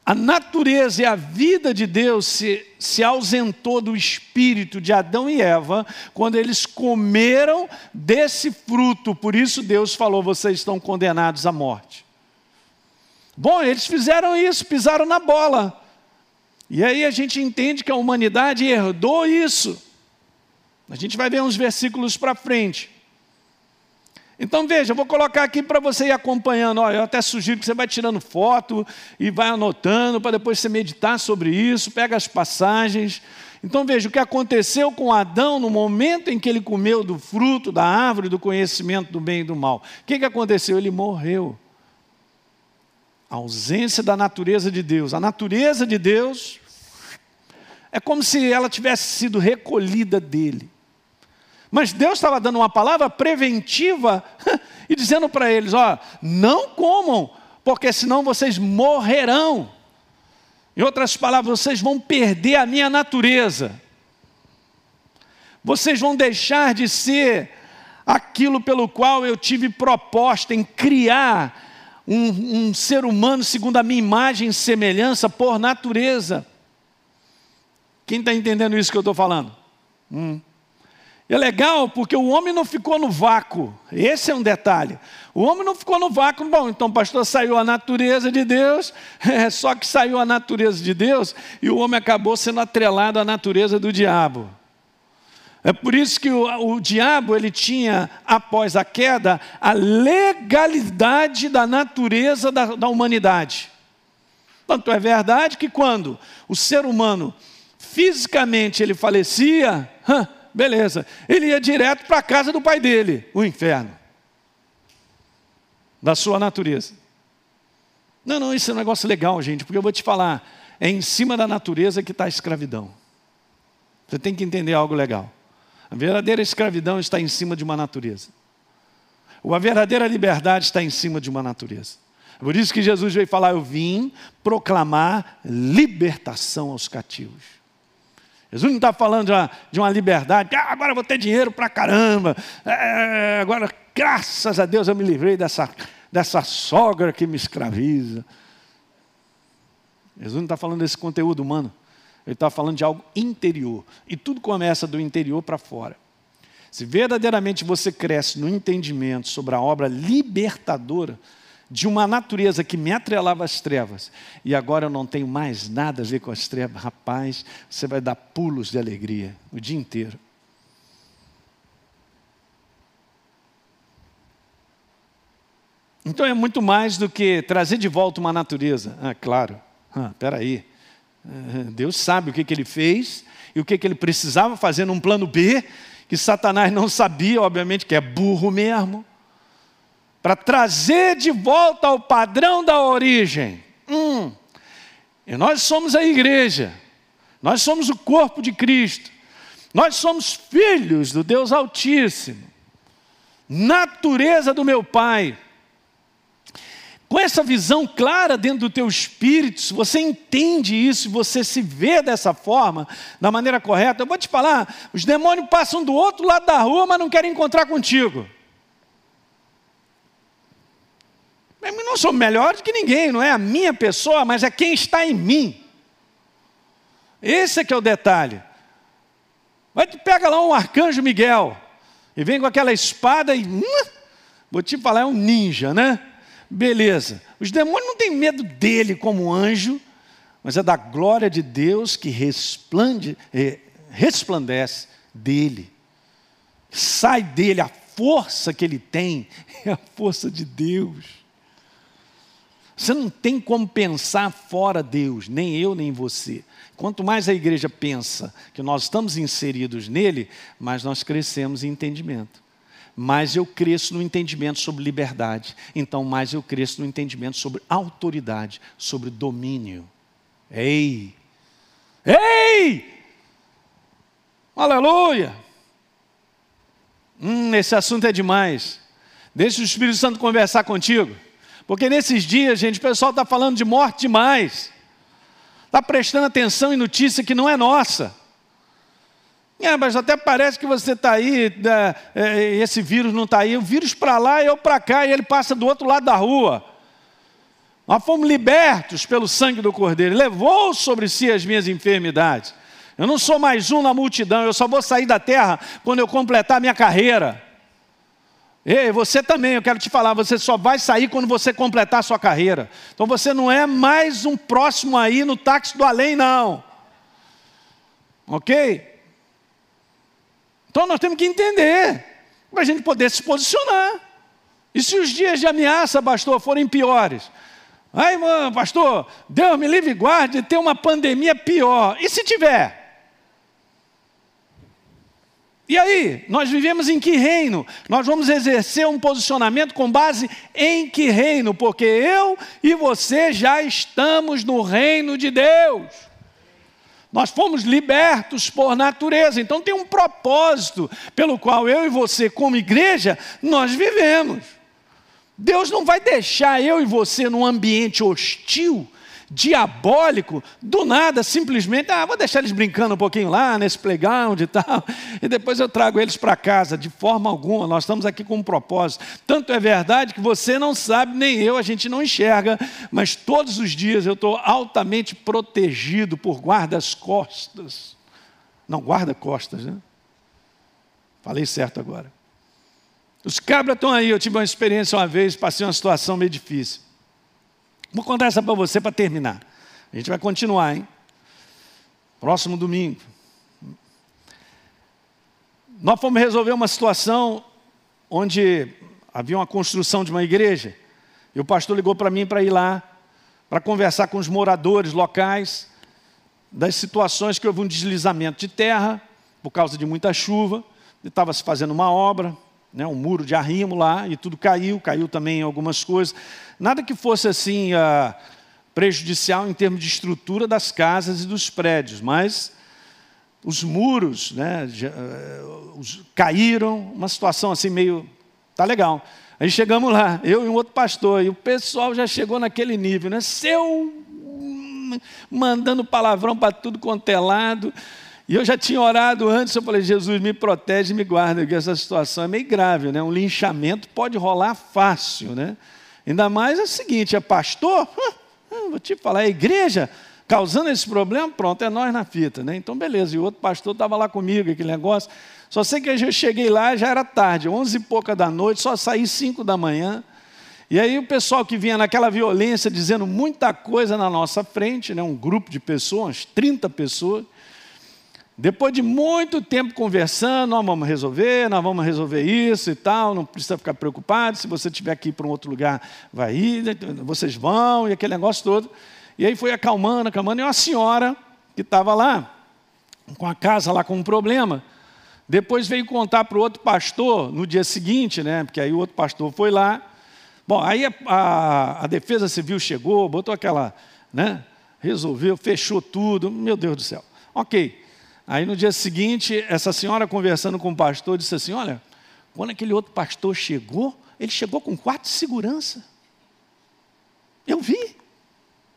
A natureza e a vida de Deus se, se ausentou do espírito de Adão e Eva quando eles comeram desse fruto. Por isso Deus falou: vocês estão condenados à morte. Bom, eles fizeram isso, pisaram na bola. E aí a gente entende que a humanidade herdou isso. A gente vai ver uns versículos para frente. Então veja, vou colocar aqui para você ir acompanhando. Olha, eu até sugiro que você vai tirando foto e vai anotando para depois você meditar sobre isso, pega as passagens. Então veja o que aconteceu com Adão no momento em que ele comeu do fruto da árvore do conhecimento do bem e do mal. O que, que aconteceu? Ele morreu. A ausência da natureza de Deus. A natureza de Deus é como se ela tivesse sido recolhida dele. Mas Deus estava dando uma palavra preventiva e dizendo para eles: ó, não comam, porque senão vocês morrerão. Em outras palavras, vocês vão perder a minha natureza. Vocês vão deixar de ser aquilo pelo qual eu tive proposta em criar um, um ser humano segundo a minha imagem e semelhança por natureza. Quem está entendendo isso que eu estou falando? Hum. É legal porque o homem não ficou no vácuo. Esse é um detalhe. O homem não ficou no vácuo. Bom, então, pastor, saiu a natureza de Deus, é, só que saiu a natureza de Deus e o homem acabou sendo atrelado à natureza do diabo. É por isso que o, o diabo ele tinha, após a queda, a legalidade da natureza da, da humanidade. Tanto é verdade que quando o ser humano fisicamente ele falecia, beleza. Ele ia direto para a casa do pai dele, o inferno. Da sua natureza. Não, não, isso é um negócio legal, gente, porque eu vou te falar, é em cima da natureza que está a escravidão. Você tem que entender algo legal. A verdadeira escravidão está em cima de uma natureza. A verdadeira liberdade está em cima de uma natureza. É por isso que Jesus veio falar: Eu vim proclamar libertação aos cativos. Jesus não está falando de uma, de uma liberdade, ah, agora vou ter dinheiro para caramba, é, agora, graças a Deus, eu me livrei dessa, dessa sogra que me escraviza. Jesus não está falando desse conteúdo humano, ele está falando de algo interior, e tudo começa do interior para fora. Se verdadeiramente você cresce no entendimento sobre a obra libertadora de uma natureza que me atrelava às trevas, e agora eu não tenho mais nada a ver com as trevas, rapaz, você vai dar pulos de alegria o dia inteiro. Então é muito mais do que trazer de volta uma natureza. Ah, claro. Ah, peraí. Ah, Deus sabe o que, que ele fez e o que, que ele precisava fazer num plano B, que Satanás não sabia, obviamente, que é burro mesmo para trazer de volta ao padrão da origem. Hum. E nós somos a igreja, nós somos o corpo de Cristo, nós somos filhos do Deus Altíssimo, natureza do meu Pai. Com essa visão clara dentro do teu espírito, se você entende isso, você se vê dessa forma, da maneira correta, eu vou te falar, os demônios passam do outro lado da rua, mas não querem encontrar contigo. Eu não sou melhor do que ninguém, não é a minha pessoa, mas é quem está em mim. Esse é que é o detalhe. Vai pega lá um arcanjo Miguel e vem com aquela espada e. Hum, vou te falar, é um ninja, né? Beleza. Os demônios não têm medo dele como anjo, mas é da glória de Deus que resplande, eh, resplandece dele. Sai dele, a força que ele tem é a força de Deus. Você não tem como pensar fora Deus, nem eu, nem você. Quanto mais a igreja pensa que nós estamos inseridos nele, mais nós crescemos em entendimento. Mais eu cresço no entendimento sobre liberdade. Então, mais eu cresço no entendimento sobre autoridade, sobre domínio. Ei! Ei! Aleluia! Hum, esse assunto é demais. Deixa o Espírito Santo conversar contigo. Porque nesses dias, gente, o pessoal está falando de morte demais. Está prestando atenção em notícia que não é nossa. É, mas até parece que você está aí, né, é, esse vírus não está aí. O vírus para lá e eu para cá, e ele passa do outro lado da rua. Nós fomos libertos pelo sangue do Cordeiro, levou sobre si as minhas enfermidades. Eu não sou mais um na multidão, eu só vou sair da terra quando eu completar a minha carreira. Ei, você também, eu quero te falar, você só vai sair quando você completar a sua carreira. Então você não é mais um próximo aí no táxi do além, não. Ok? Então nós temos que entender, para a gente poder se posicionar. E se os dias de ameaça, pastor, forem piores? Ai, mano, pastor, Deus me livre e guarde de ter uma pandemia pior. E se tiver? E aí, nós vivemos em que reino? Nós vamos exercer um posicionamento com base em que reino? Porque eu e você já estamos no reino de Deus. Nós fomos libertos por natureza, então tem um propósito pelo qual eu e você, como igreja, nós vivemos. Deus não vai deixar eu e você num ambiente hostil diabólico, do nada, simplesmente, ah, vou deixar eles brincando um pouquinho lá nesse playground e tal, e depois eu trago eles para casa, de forma alguma, nós estamos aqui com um propósito. Tanto é verdade que você não sabe, nem eu, a gente não enxerga, mas todos os dias eu estou altamente protegido por guardas-costas. Não, guarda-costas, né? Falei certo agora. Os cabras estão aí, eu tive uma experiência uma vez, passei uma situação meio difícil. Vou contar essa para você para terminar. A gente vai continuar, hein? Próximo domingo. Nós fomos resolver uma situação onde havia uma construção de uma igreja. E o pastor ligou para mim para ir lá, para conversar com os moradores locais das situações que houve um deslizamento de terra por causa de muita chuva. Estava se fazendo uma obra, né, um muro de arrimo lá, e tudo caiu, caiu também algumas coisas. Nada que fosse assim uh, prejudicial em termos de estrutura das casas e dos prédios, mas os muros né, já, uh, os, caíram, uma situação assim meio. Tá legal. Aí chegamos lá, eu e um outro pastor, e o pessoal já chegou naquele nível, né? Seu mandando palavrão para tudo quanto é lado. E eu já tinha orado antes, eu falei, Jesus, me protege, me guarda, porque essa situação é meio grave, né? Um linchamento pode rolar fácil, né? Ainda mais é o seguinte, é pastor, vou te falar, é igreja causando esse problema, pronto, é nós na fita, né? Então, beleza, e o outro pastor estava lá comigo, aquele negócio. Só sei que eu cheguei lá, já era tarde, onze e pouca da noite, só saí cinco da manhã. E aí o pessoal que vinha naquela violência, dizendo muita coisa na nossa frente, né? um grupo de pessoas, 30 pessoas, depois de muito tempo conversando, nós vamos resolver, nós vamos resolver isso e tal, não precisa ficar preocupado, se você tiver que ir para um outro lugar, vai ir, vocês vão, e aquele negócio todo. E aí foi acalmando, acalmando, e uma senhora que estava lá, com a casa lá com um problema, depois veio contar para o outro pastor no dia seguinte, né? Porque aí o outro pastor foi lá. Bom, aí a, a, a defesa civil chegou, botou aquela, né? Resolveu, fechou tudo. Meu Deus do céu. Ok. Aí no dia seguinte, essa senhora conversando com o pastor, disse assim: Olha, quando aquele outro pastor chegou, ele chegou com quarto de segurança. Eu vi.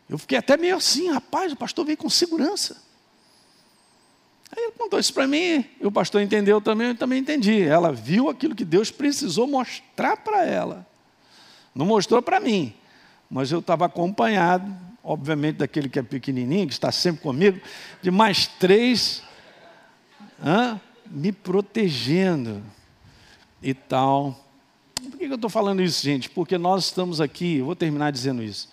Eu fiquei até meio assim, rapaz, o pastor veio com segurança. Aí ele contou isso para mim, e o pastor entendeu também, eu também entendi. Ela viu aquilo que Deus precisou mostrar para ela. Não mostrou para mim, mas eu estava acompanhado, obviamente, daquele que é pequenininho, que está sempre comigo, de mais três Hã? me protegendo. e tal. Por que eu estou falando isso, gente? Porque nós estamos aqui, eu vou terminar dizendo isso.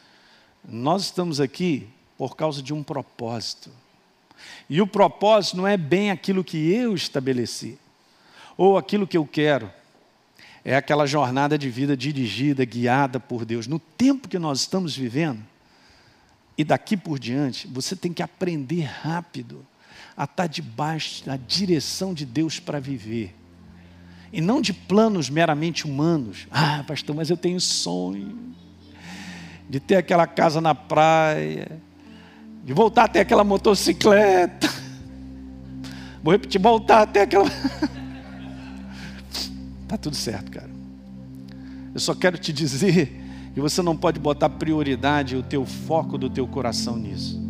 Nós estamos aqui por causa de um propósito. E o propósito não é bem aquilo que eu estabeleci, ou aquilo que eu quero. É aquela jornada de vida dirigida, guiada por Deus. No tempo que nós estamos vivendo, e daqui por diante, você tem que aprender rápido a estar debaixo da direção de Deus para viver. E não de planos meramente humanos. Ah, pastor, mas eu tenho sonho de ter aquela casa na praia, de voltar a ter aquela motocicleta. Vou repetir, voltar a ter aquela. Tá tudo certo, cara. Eu só quero te dizer que você não pode botar prioridade, o teu foco do teu coração nisso.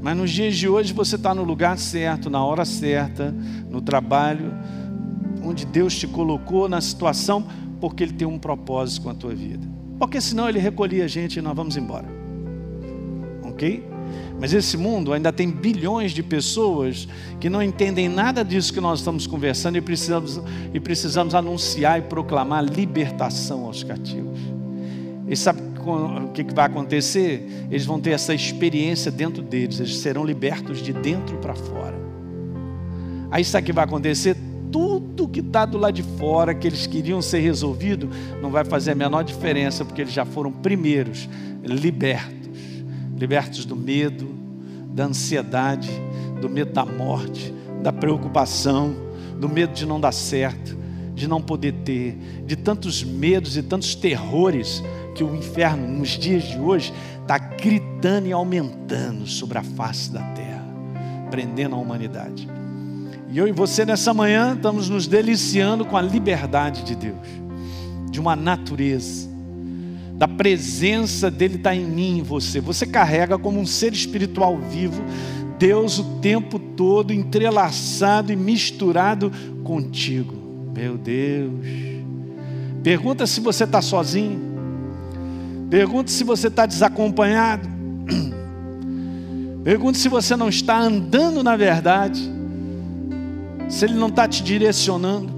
Mas nos dias de hoje você está no lugar certo, na hora certa, no trabalho, onde Deus te colocou na situação, porque Ele tem um propósito com a tua vida. Porque senão Ele recolhia a gente e nós vamos embora. Ok? Mas esse mundo ainda tem bilhões de pessoas que não entendem nada disso que nós estamos conversando e precisamos, e precisamos anunciar e proclamar libertação aos cativos. E sabe o que vai acontecer? Eles vão ter essa experiência dentro deles, eles serão libertos de dentro para fora. Aí sabe o que vai acontecer? Tudo que está do lado de fora, que eles queriam ser resolvido, não vai fazer a menor diferença, porque eles já foram primeiros libertos libertos do medo, da ansiedade, do medo da morte, da preocupação, do medo de não dar certo, de não poder ter, de tantos medos e tantos terrores que o inferno, nos dias de hoje, está gritando e aumentando sobre a face da terra, prendendo a humanidade. E eu e você nessa manhã estamos nos deliciando com a liberdade de Deus, de uma natureza da presença dele está em mim, em você. Você carrega como um ser espiritual vivo, Deus o tempo todo entrelaçado e misturado contigo. Meu Deus. Pergunta se você está sozinho. Pergunta se você está desacompanhado. Pergunta se você não está andando na verdade. Se Ele não está te direcionando.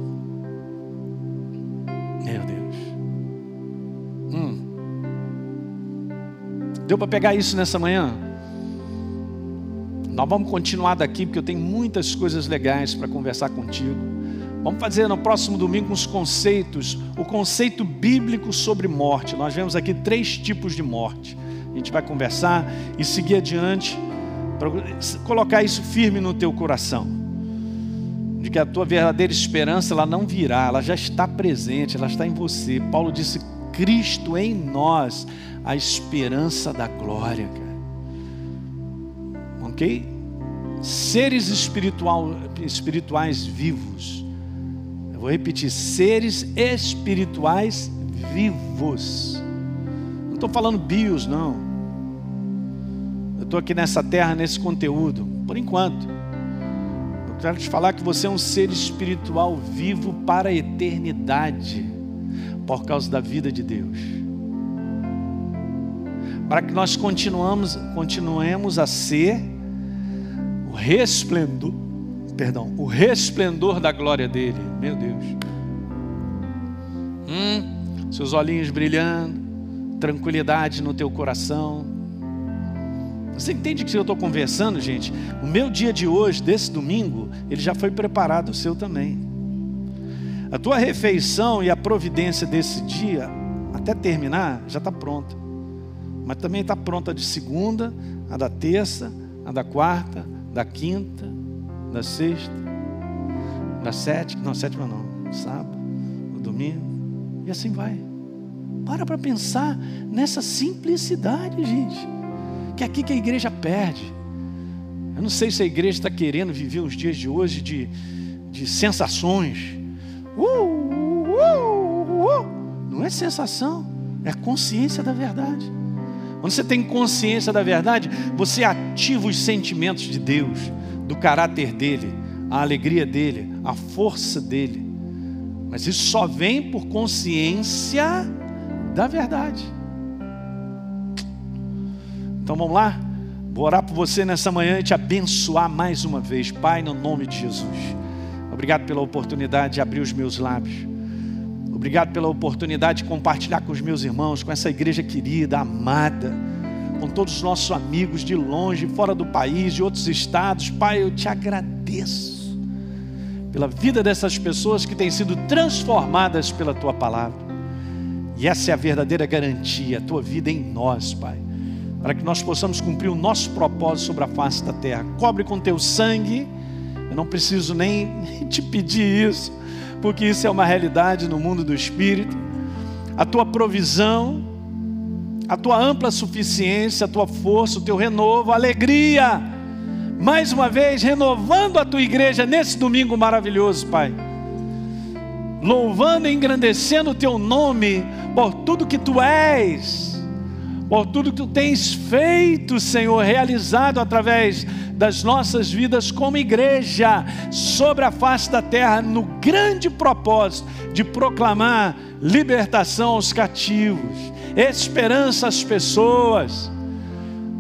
Deu para pegar isso nessa manhã? Nós vamos continuar daqui porque eu tenho muitas coisas legais para conversar contigo. Vamos fazer no próximo domingo os conceitos, o conceito bíblico sobre morte. Nós vemos aqui três tipos de morte. A gente vai conversar e seguir adiante para colocar isso firme no teu coração. De que a tua verdadeira esperança ela não virá, ela já está presente, ela está em você. Paulo disse: Cristo em nós, a esperança da glória, cara. Ok? Seres espiritual, espirituais vivos. Vou repetir: seres espirituais vivos. Não estou falando bios, não. Eu estou aqui nessa terra, nesse conteúdo, por enquanto. Eu quero te falar que você é um ser espiritual vivo para a eternidade, por causa da vida de Deus para que nós continuamos, continuemos a ser o resplendor, perdão, o resplendor da glória dele. Meu Deus. Hum, seus olhinhos brilhando, tranquilidade no teu coração. Você entende que eu estou conversando, gente? O meu dia de hoje, desse domingo, ele já foi preparado, o seu também. A tua refeição e a providência desse dia, até terminar, já está pronta. Mas também está pronta de segunda, a da terça, a da quarta, da quinta, da sexta, da sétima, não, sétima não, sábado, no domingo, e assim vai. Para para pensar nessa simplicidade, gente, que é aqui que a igreja perde. Eu não sei se a igreja está querendo viver os dias de hoje de, de sensações. Uh, uh, uh, uh. Não é sensação, é consciência da verdade. Quando você tem consciência da verdade, você ativa os sentimentos de Deus, do caráter dele, a alegria dele, a força dele. Mas isso só vem por consciência da verdade. Então vamos lá? Vou orar por você nessa manhã e te abençoar mais uma vez, Pai, no nome de Jesus. Obrigado pela oportunidade de abrir os meus lábios Obrigado pela oportunidade de compartilhar com os meus irmãos, com essa igreja querida, amada, com todos os nossos amigos de longe, fora do país, de outros estados. Pai, eu te agradeço pela vida dessas pessoas que têm sido transformadas pela tua palavra. E essa é a verdadeira garantia, a tua vida em nós, Pai, para que nós possamos cumprir o nosso propósito sobre a face da terra. Cobre com teu sangue, eu não preciso nem te pedir isso porque isso é uma realidade no mundo do espírito. A tua provisão, a tua ampla suficiência, a tua força, o teu renovo, a alegria. Mais uma vez, renovando a tua igreja nesse domingo maravilhoso, Pai. Louvando e engrandecendo o teu nome por tudo que tu és, por tudo que tu tens feito, Senhor, realizado através das nossas vidas como igreja sobre a face da terra, no grande propósito de proclamar libertação aos cativos, esperança às pessoas.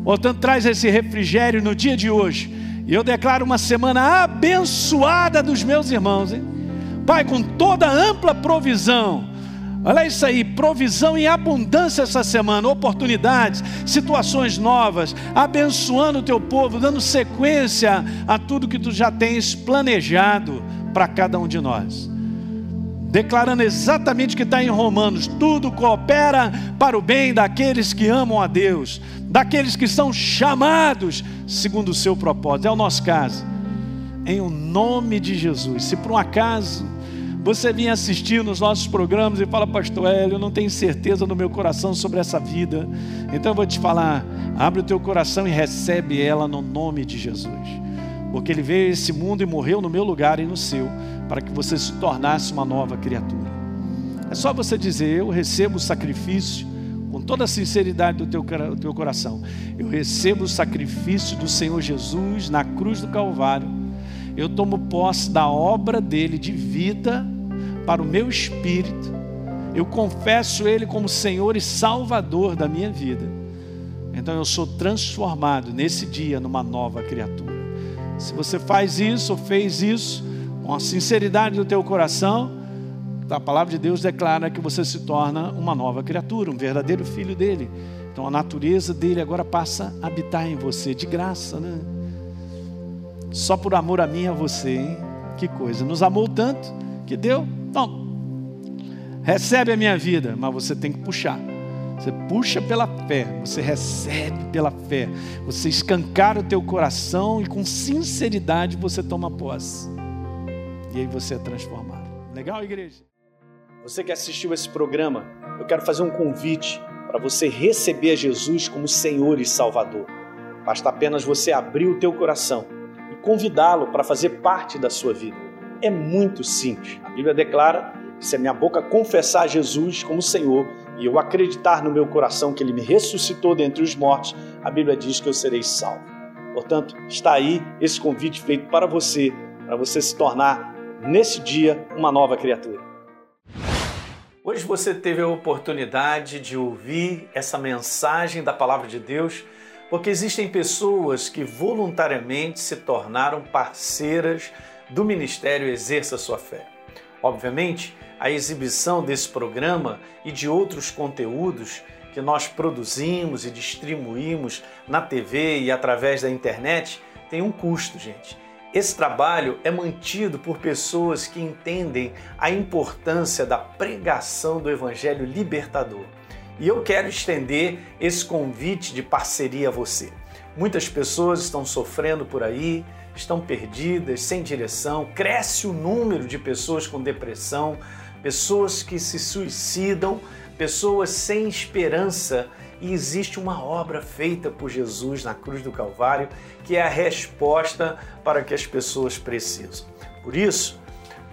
Portanto, traz esse refrigério no dia de hoje. E eu declaro uma semana abençoada dos meus irmãos, hein? Pai, com toda ampla provisão Olha isso aí, provisão em abundância essa semana, oportunidades, situações novas, abençoando o teu povo, dando sequência a tudo que tu já tens planejado para cada um de nós. Declarando exatamente o que está em Romanos: tudo coopera para o bem daqueles que amam a Deus, daqueles que são chamados segundo o seu propósito. É o nosso caso. Em o nome de Jesus. Se por um acaso você vinha assistir nos nossos programas e fala, Pastor Hélio, eu não tenho certeza no meu coração sobre essa vida. Então eu vou te falar, abre o teu coração e recebe ela no nome de Jesus. Porque ele veio a esse mundo e morreu no meu lugar e no seu, para que você se tornasse uma nova criatura. É só você dizer, eu recebo o sacrifício com toda a sinceridade do teu, do teu coração. Eu recebo o sacrifício do Senhor Jesus na cruz do Calvário. Eu tomo posse da obra dele de vida para o meu espírito. Eu confesso Ele como Senhor e Salvador da minha vida. Então eu sou transformado nesse dia numa nova criatura. Se você faz isso ou fez isso com a sinceridade do teu coração, a palavra de Deus declara que você se torna uma nova criatura, um verdadeiro filho dele. Então a natureza dele agora passa a habitar em você de graça, né? Só por amor a mim e a você, hein? Que coisa. Nos amou tanto que deu então, recebe a minha vida, mas você tem que puxar. Você puxa pela fé, você recebe pela fé. Você escancara o teu coração e com sinceridade você toma posse. E aí você é transformado. Legal, igreja? Você que assistiu esse programa, eu quero fazer um convite para você receber a Jesus como Senhor e Salvador. Basta apenas você abrir o teu coração e convidá-lo para fazer parte da sua vida é muito simples. A Bíblia declara que se a minha boca confessar Jesus como Senhor e eu acreditar no meu coração que Ele me ressuscitou dentre os mortos, a Bíblia diz que eu serei salvo. Portanto, está aí esse convite feito para você, para você se tornar, nesse dia, uma nova criatura. Hoje você teve a oportunidade de ouvir essa mensagem da Palavra de Deus, porque existem pessoas que voluntariamente se tornaram parceiras do Ministério Exerça Sua Fé. Obviamente, a exibição desse programa e de outros conteúdos que nós produzimos e distribuímos na TV e através da internet tem um custo, gente. Esse trabalho é mantido por pessoas que entendem a importância da pregação do Evangelho libertador. E eu quero estender esse convite de parceria a você. Muitas pessoas estão sofrendo por aí, estão perdidas, sem direção, cresce o número de pessoas com depressão, pessoas que se suicidam, pessoas sem esperança. E existe uma obra feita por Jesus na cruz do Calvário que é a resposta para que as pessoas precisam. Por isso,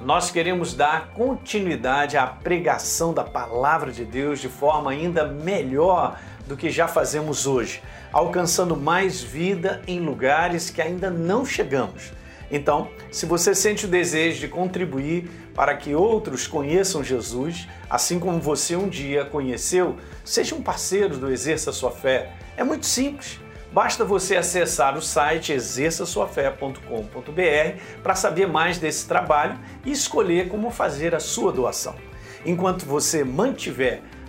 nós queremos dar continuidade à pregação da palavra de Deus de forma ainda melhor do que já fazemos hoje alcançando mais vida em lugares que ainda não chegamos. Então, se você sente o desejo de contribuir para que outros conheçam Jesus, assim como você um dia conheceu, seja um parceiro do Exerça Sua Fé. É muito simples. Basta você acessar o site exerçaçoafé.com.br para saber mais desse trabalho e escolher como fazer a sua doação. Enquanto você mantiver